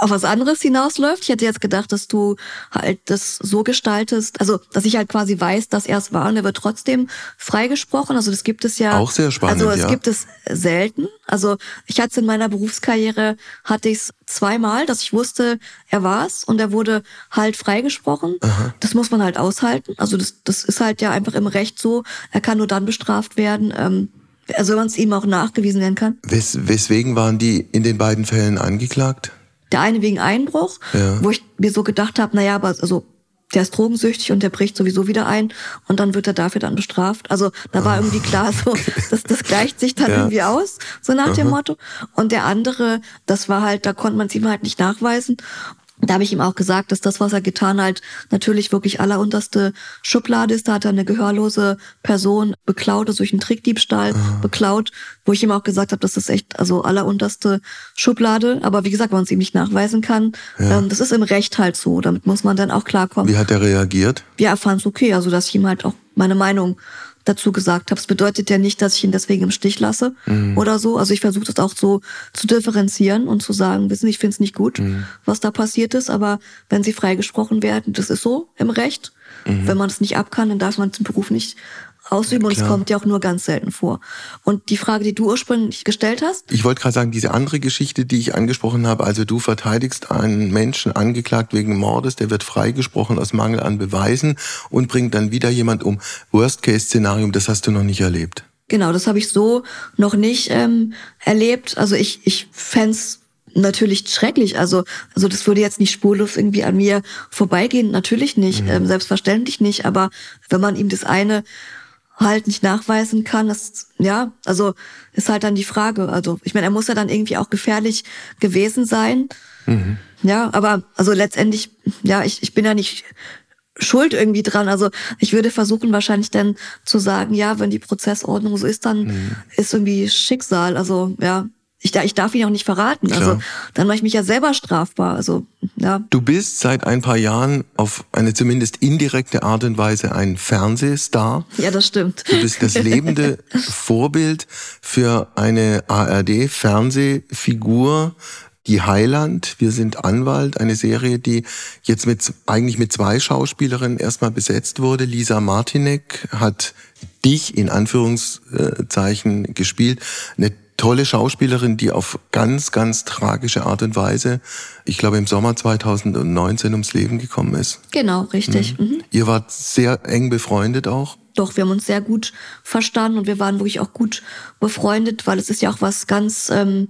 auf was anderes hinausläuft. Ich hätte jetzt gedacht, dass du halt das so gestaltest, also dass ich halt quasi weiß, dass er es war und er wird trotzdem freigesprochen. Also das gibt es ja. Auch sehr spannend. Also es ja. gibt es selten. Also ich hatte es in meiner Berufskarriere, hatte ich es zweimal, dass ich wusste, er war es und er wurde halt freigesprochen. Aha. Das muss man halt aushalten. Also das, das ist halt ja einfach im Recht so. Er kann nur dann bestraft werden. Ähm, also wenn man es ihm auch nachgewiesen werden kann. Wes weswegen waren die in den beiden Fällen angeklagt? Der eine wegen Einbruch, ja. wo ich mir so gedacht habe, naja, aber also der ist drogensüchtig und der bricht sowieso wieder ein und dann wird er dafür dann bestraft. Also da war irgendwie klar, so das, das gleicht sich dann ja. irgendwie aus, so nach Aha. dem Motto. Und der andere, das war halt, da konnte man es ihm halt nicht nachweisen. Da habe ich ihm auch gesagt, dass das, was er getan hat, natürlich wirklich allerunterste Schublade ist. Da hat er eine gehörlose Person beklaut, also durch einen Trickdiebstahl ah. beklaut, wo ich ihm auch gesagt habe, das ist echt also allerunterste Schublade. Aber wie gesagt, wenn man es ihm nicht nachweisen kann, ja. ähm, das ist im Recht halt so. Damit muss man dann auch klarkommen. Wie hat er reagiert? Ja, er fand es okay, also dass ich ihm halt auch meine Meinung dazu gesagt habe. Es bedeutet ja nicht, dass ich ihn deswegen im Stich lasse mhm. oder so. Also ich versuche das auch so zu differenzieren und zu sagen, wissen Sie, ich finde es nicht gut, mhm. was da passiert ist, aber wenn Sie freigesprochen werden, das ist so im Recht. Mhm. Wenn man es nicht ab kann, dann darf man den Beruf nicht ausüben ja, und es kommt ja auch nur ganz selten vor. Und die Frage, die du ursprünglich gestellt hast? Ich wollte gerade sagen, diese andere Geschichte, die ich angesprochen habe, also du verteidigst einen Menschen angeklagt wegen Mordes, der wird freigesprochen aus Mangel an Beweisen und bringt dann wieder jemand um. Worst-Case-Szenarium, das hast du noch nicht erlebt. Genau, das habe ich so noch nicht ähm, erlebt. Also ich, ich fände natürlich schrecklich. Also, also das würde jetzt nicht spurlos irgendwie an mir vorbeigehen. Natürlich nicht, mhm. ähm, selbstverständlich nicht. Aber wenn man ihm das eine halt nicht nachweisen kann, das, ja, also ist halt dann die Frage. Also ich meine, er muss ja dann irgendwie auch gefährlich gewesen sein. Mhm. Ja, aber also letztendlich, ja, ich, ich bin ja nicht schuld irgendwie dran. Also ich würde versuchen wahrscheinlich dann zu sagen, ja, wenn die Prozessordnung so ist, dann mhm. ist irgendwie Schicksal. Also ja, ich, ich darf ihn auch nicht verraten. Also, Klar. Also dann mache ich mich ja selber strafbar. Also ja. Du bist seit ein paar Jahren auf eine zumindest indirekte Art und Weise ein Fernsehstar. Ja, das stimmt. Du bist das lebende Vorbild für eine ARD-Fernsehfigur, die Heiland, wir sind Anwalt, eine Serie, die jetzt mit, eigentlich mit zwei Schauspielerinnen erstmal besetzt wurde. Lisa Martinek hat dich in Anführungszeichen gespielt. Eine tolle Schauspielerin, die auf ganz, ganz tragische Art und Weise, ich glaube im Sommer 2019 ums Leben gekommen ist. Genau, richtig. Mhm. Mhm. Ihr wart sehr eng befreundet auch. Doch, wir haben uns sehr gut verstanden und wir waren wirklich auch gut befreundet, weil es ist ja auch was ganz ähm,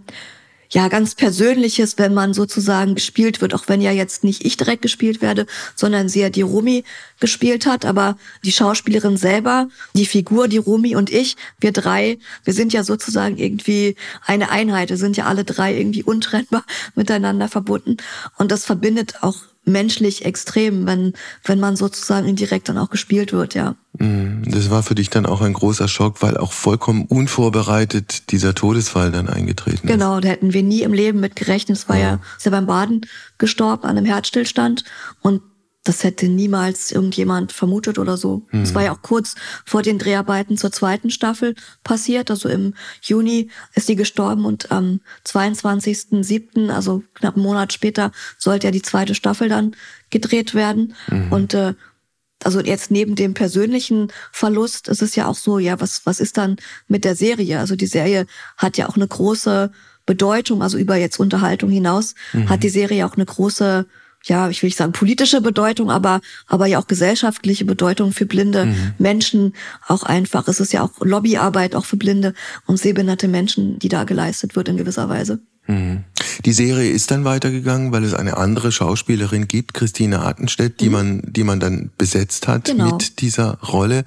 ja ganz Persönliches, wenn man sozusagen gespielt wird, auch wenn ja jetzt nicht ich direkt gespielt werde, sondern sie ja die Romy gespielt hat, aber die Schauspielerin selber, die Figur, die Romy und ich, wir drei, wir sind ja sozusagen irgendwie eine Einheit, wir sind ja alle drei irgendwie untrennbar miteinander verbunden. Und das verbindet auch menschlich extrem, wenn, wenn man sozusagen indirekt dann auch gespielt wird, ja. Mhm. Das war für dich dann auch ein großer Schock, weil auch vollkommen unvorbereitet dieser Todesfall dann eingetreten ist. Genau, da hätten wir nie im Leben mit gerechnet. Es war ja, ja ist ja beim Baden gestorben an einem Herzstillstand und das hätte niemals irgendjemand vermutet oder so. Mhm. Das war ja auch kurz vor den Dreharbeiten zur zweiten Staffel passiert. Also im Juni ist sie gestorben und am 22.07., also knapp einen Monat später, sollte ja die zweite Staffel dann gedreht werden. Mhm. Und äh, also jetzt neben dem persönlichen Verlust ist es ja auch so, ja, was, was ist dann mit der Serie? Also die Serie hat ja auch eine große Bedeutung, also über jetzt Unterhaltung hinaus, mhm. hat die Serie auch eine große ja, ich will nicht sagen politische Bedeutung, aber, aber ja auch gesellschaftliche Bedeutung für blinde mhm. Menschen auch einfach. Es ist ja auch Lobbyarbeit auch für blinde und sehbehinderte Menschen, die da geleistet wird in gewisser Weise. Mhm. Die Serie ist dann weitergegangen, weil es eine andere Schauspielerin gibt, Christine Artenstedt, die mhm. man, die man dann besetzt hat genau. mit dieser Rolle.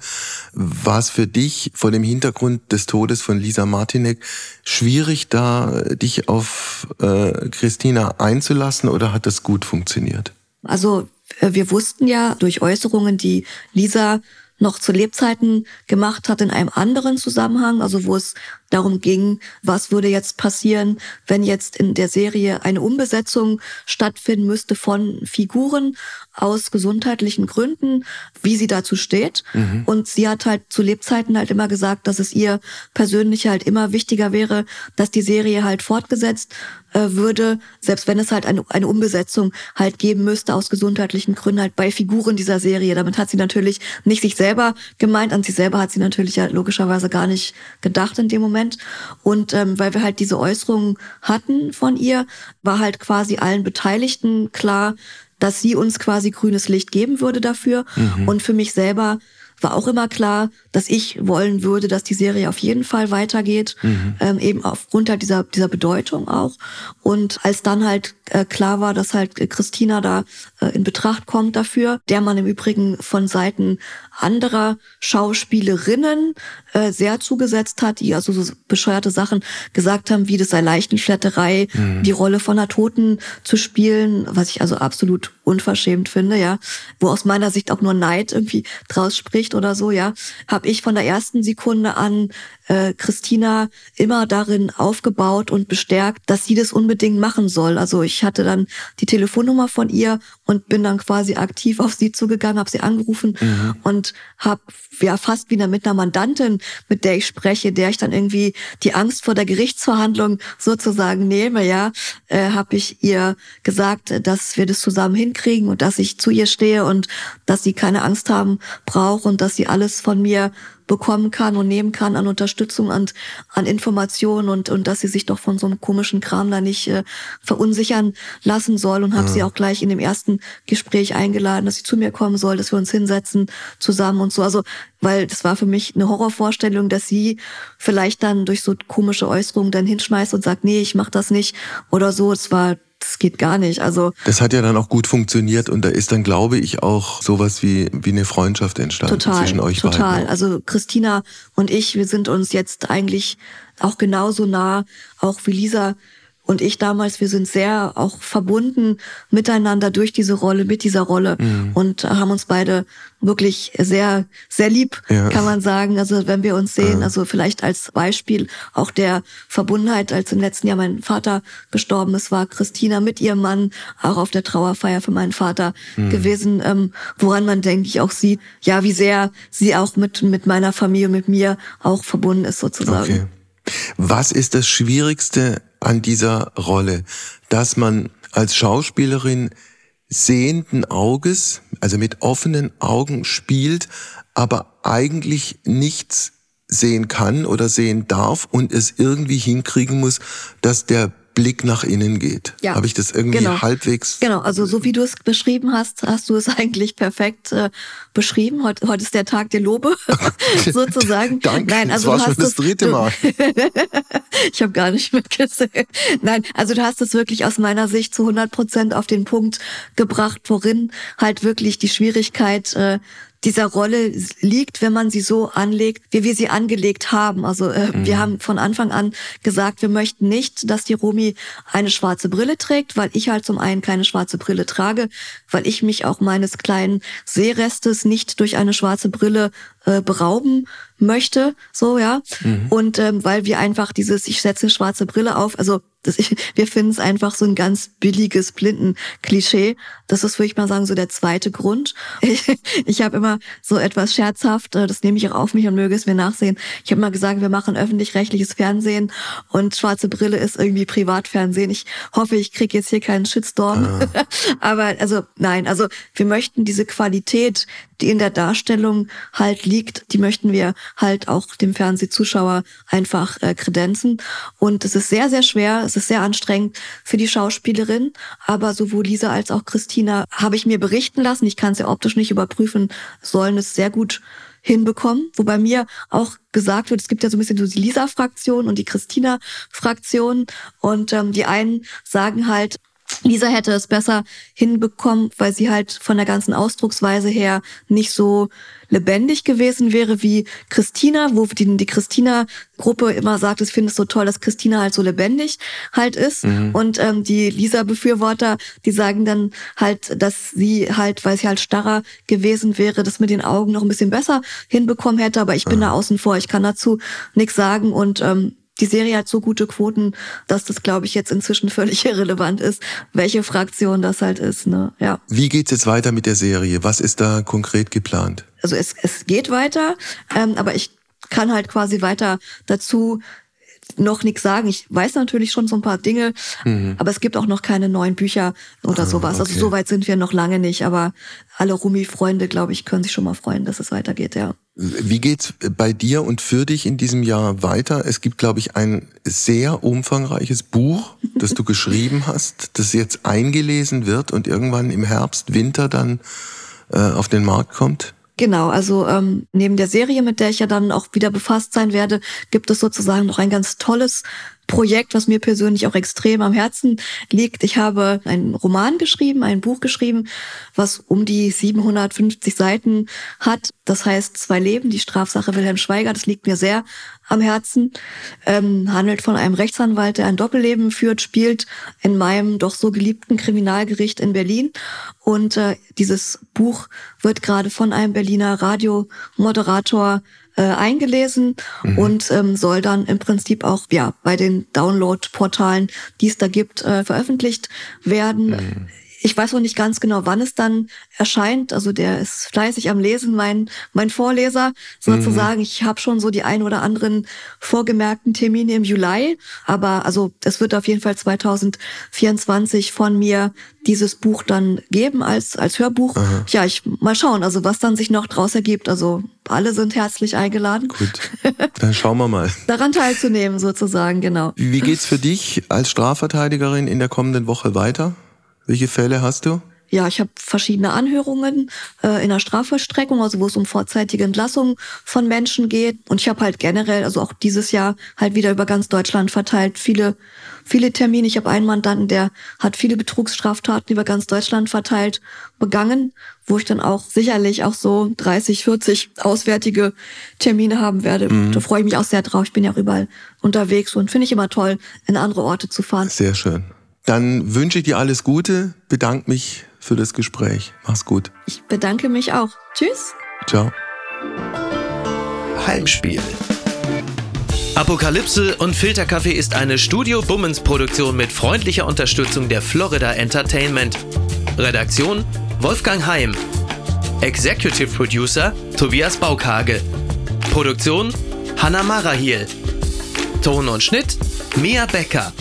War es für dich vor dem Hintergrund des Todes von Lisa Martinek schwierig, da dich auf äh, Christina einzulassen oder hat das gut funktioniert? Also äh, wir wussten ja durch Äußerungen, die Lisa noch zu Lebzeiten gemacht hat in einem anderen Zusammenhang, also wo es darum ging, was würde jetzt passieren, wenn jetzt in der Serie eine Umbesetzung stattfinden müsste von Figuren aus gesundheitlichen Gründen, wie sie dazu steht. Mhm. Und sie hat halt zu Lebzeiten halt immer gesagt, dass es ihr persönlich halt immer wichtiger wäre, dass die Serie halt fortgesetzt äh, würde, selbst wenn es halt eine, eine Umbesetzung halt geben müsste aus gesundheitlichen Gründen halt bei Figuren dieser Serie. Damit hat sie natürlich nicht sich selber gemeint, an sich selber hat sie natürlich ja logischerweise gar nicht gedacht in dem Moment. Und ähm, weil wir halt diese Äußerungen hatten von ihr, war halt quasi allen Beteiligten klar, dass sie uns quasi grünes Licht geben würde dafür. Mhm. Und für mich selber war auch immer klar, dass ich wollen würde, dass die Serie auf jeden Fall weitergeht, mhm. ähm, eben aufgrund halt dieser, dieser Bedeutung auch. Und als dann halt äh, klar war, dass halt Christina da äh, in Betracht kommt dafür, der man im Übrigen von Seiten anderer Schauspielerinnen äh, sehr zugesetzt hat, die also so bescheuerte Sachen gesagt haben, wie das sei Leichenflatterei, mhm. die Rolle von einer Toten zu spielen, was ich also absolut unverschämt finde, ja, wo aus meiner Sicht auch nur Neid irgendwie draus spricht oder so, ja, habe ich von der ersten Sekunde an äh, Christina immer darin aufgebaut und bestärkt, dass sie das unbedingt machen soll. Also ich hatte dann die Telefonnummer von ihr und bin dann quasi aktiv auf sie zugegangen, habe sie angerufen mhm. und habe ja fast wie mit einer Mandantin, mit der ich spreche, der ich dann irgendwie die Angst vor der Gerichtsverhandlung sozusagen nehme, ja, äh, habe ich ihr gesagt, dass wir das zusammen hinkriegen und dass ich zu ihr stehe und dass sie keine Angst haben braucht und dass sie alles von mir bekommen kann und nehmen kann an Unterstützung und an Informationen und, und dass sie sich doch von so einem komischen Kram da nicht äh, verunsichern lassen soll und habe ja. sie auch gleich in dem ersten Gespräch eingeladen, dass sie zu mir kommen soll, dass wir uns hinsetzen zusammen und so. Also, weil das war für mich eine Horrorvorstellung, dass sie vielleicht dann durch so komische Äußerungen dann hinschmeißt und sagt, nee, ich mach das nicht oder so. Es war das geht gar nicht. Also das hat ja dann auch gut funktioniert und da ist dann, glaube ich, auch sowas wie wie eine Freundschaft entstanden total, zwischen euch total. beiden. Total. Also Christina und ich, wir sind uns jetzt eigentlich auch genauso nah, auch wie Lisa und ich damals, wir sind sehr auch verbunden miteinander durch diese Rolle, mit dieser Rolle mhm. und haben uns beide wirklich sehr, sehr lieb, ja. kann man sagen. Also wenn wir uns sehen, ja. also vielleicht als Beispiel auch der Verbundenheit, als im letzten Jahr mein Vater gestorben ist, war Christina mit ihrem Mann auch auf der Trauerfeier für meinen Vater mhm. gewesen, ähm, woran man, denke ich, auch sieht, ja, wie sehr sie auch mit, mit meiner Familie, mit mir auch verbunden ist sozusagen. Okay. Was ist das Schwierigste an dieser Rolle, dass man als Schauspielerin sehenden Auges, also mit offenen Augen spielt, aber eigentlich nichts sehen kann oder sehen darf und es irgendwie hinkriegen muss, dass der Blick nach innen geht. Ja, Habe ich das irgendwie genau. halbwegs? Genau, also so wie du es beschrieben hast, hast du es eigentlich perfekt äh, beschrieben. Heute, heute ist der Tag der Lobe, sozusagen. Danke, Nein, also das war schon das dritte Mal. ich habe gar nicht mitgesehen. Nein, also du hast es wirklich aus meiner Sicht zu 100 Prozent auf den Punkt gebracht, worin halt wirklich die Schwierigkeit äh, dieser Rolle liegt, wenn man sie so anlegt, wie wir sie angelegt haben. Also äh, mhm. wir haben von Anfang an gesagt, wir möchten nicht, dass die Romi eine schwarze Brille trägt, weil ich halt zum einen keine schwarze Brille trage, weil ich mich auch meines kleinen Sehrestes nicht durch eine schwarze Brille äh, berauben möchte, so ja. Mhm. Und ähm, weil wir einfach dieses, ich setze schwarze Brille auf, also das, ich, wir finden es einfach so ein ganz billiges Blinden-Klischee. Das ist, würde ich mal sagen, so der zweite Grund. Ich, ich habe immer so etwas scherzhaft, äh, das nehme ich auch auf mich und möge es mir nachsehen. Ich habe mal gesagt, wir machen öffentlich-rechtliches Fernsehen und schwarze Brille ist irgendwie Privatfernsehen. Ich hoffe, ich kriege jetzt hier keinen Shitstorm. Ah. Aber also nein, also wir möchten diese Qualität, die in der Darstellung halt liegt, die möchten wir halt auch dem Fernsehzuschauer einfach äh, kredenzen. Und es ist sehr, sehr schwer, es ist sehr anstrengend für die Schauspielerin. Aber sowohl Lisa als auch Christina habe ich mir berichten lassen. Ich kann es ja optisch nicht überprüfen, sollen es sehr gut hinbekommen. Wobei mir auch gesagt wird, es gibt ja so ein bisschen so die Lisa-Fraktion und die Christina-Fraktion. Und ähm, die einen sagen halt, Lisa hätte es besser hinbekommen, weil sie halt von der ganzen Ausdrucksweise her nicht so lebendig gewesen wäre wie Christina, wo die, die Christina-Gruppe immer sagt, es finde es so toll, dass Christina halt so lebendig halt ist. Mhm. Und ähm, die Lisa-Befürworter, die sagen dann halt, dass sie halt, weil sie halt starrer gewesen wäre, das mit den Augen noch ein bisschen besser hinbekommen hätte. Aber ich bin mhm. da außen vor, ich kann dazu nichts sagen und ähm, die Serie hat so gute Quoten, dass das, glaube ich, jetzt inzwischen völlig irrelevant ist, welche Fraktion das halt ist. Ne? Ja. Wie geht's jetzt weiter mit der Serie? Was ist da konkret geplant? Also es, es geht weiter, ähm, aber ich kann halt quasi weiter dazu noch nichts sagen. Ich weiß natürlich schon so ein paar Dinge, mhm. aber es gibt auch noch keine neuen Bücher oder ah, sowas. Also okay. Also so weit sind wir noch lange nicht, aber alle Rumi-Freunde, glaube ich, können sich schon mal freuen, dass es weitergeht, ja. Wie geht's bei dir und für dich in diesem Jahr weiter? Es gibt, glaube ich, ein sehr umfangreiches Buch, das du geschrieben hast, das jetzt eingelesen wird und irgendwann im Herbst, Winter dann äh, auf den Markt kommt. Genau, also ähm, neben der Serie, mit der ich ja dann auch wieder befasst sein werde, gibt es sozusagen noch ein ganz tolles Projekt, was mir persönlich auch extrem am Herzen liegt. Ich habe einen Roman geschrieben, ein Buch geschrieben, was um die 750 Seiten hat. Das heißt Zwei Leben, die Strafsache Wilhelm Schweiger. Das liegt mir sehr am Herzen. Ähm, handelt von einem Rechtsanwalt, der ein Doppelleben führt, spielt in meinem doch so geliebten Kriminalgericht in Berlin. Und äh, dieses Buch wird gerade von einem Berliner Radiomoderator äh, eingelesen mhm. und ähm, soll dann im Prinzip auch ja bei den Download-Portalen, die es da gibt, äh, veröffentlicht werden. Mhm. Ich weiß noch nicht ganz genau, wann es dann erscheint. Also der ist fleißig am Lesen, mein, mein Vorleser sozusagen. Mhm. Ich habe schon so die ein oder anderen vorgemerkten Termine im Juli. Aber also es wird auf jeden Fall 2024 von mir dieses Buch dann geben als, als Hörbuch. Aha. Ja, ich mal schauen, also was dann sich noch draus ergibt. Also alle sind herzlich eingeladen. Gut, dann schauen wir mal. Daran teilzunehmen sozusagen, genau. Wie geht's für dich als Strafverteidigerin in der kommenden Woche weiter? Welche Fälle hast du? Ja, ich habe verschiedene Anhörungen äh, in der Strafvollstreckung, also wo es um vorzeitige Entlassung von Menschen geht. Und ich habe halt generell, also auch dieses Jahr halt wieder über ganz Deutschland verteilt, viele, viele Termine. Ich habe einen Mandanten, der hat viele Betrugsstraftaten über ganz Deutschland verteilt begangen, wo ich dann auch sicherlich auch so 30, 40 auswärtige Termine haben werde. Mhm. Da freue ich mich auch sehr drauf. Ich bin ja auch überall unterwegs und finde ich immer toll, in andere Orte zu fahren. Sehr schön. Dann wünsche ich dir alles Gute, bedanke mich für das Gespräch. Mach's gut. Ich bedanke mich auch. Tschüss. Ciao. Heimspiel. Apokalypse und Filterkaffee ist eine Studio Bummens Produktion mit freundlicher Unterstützung der Florida Entertainment. Redaktion Wolfgang Heim. Executive Producer Tobias Baukage. Produktion Hanna Marahiel. Ton und Schnitt Mia Becker.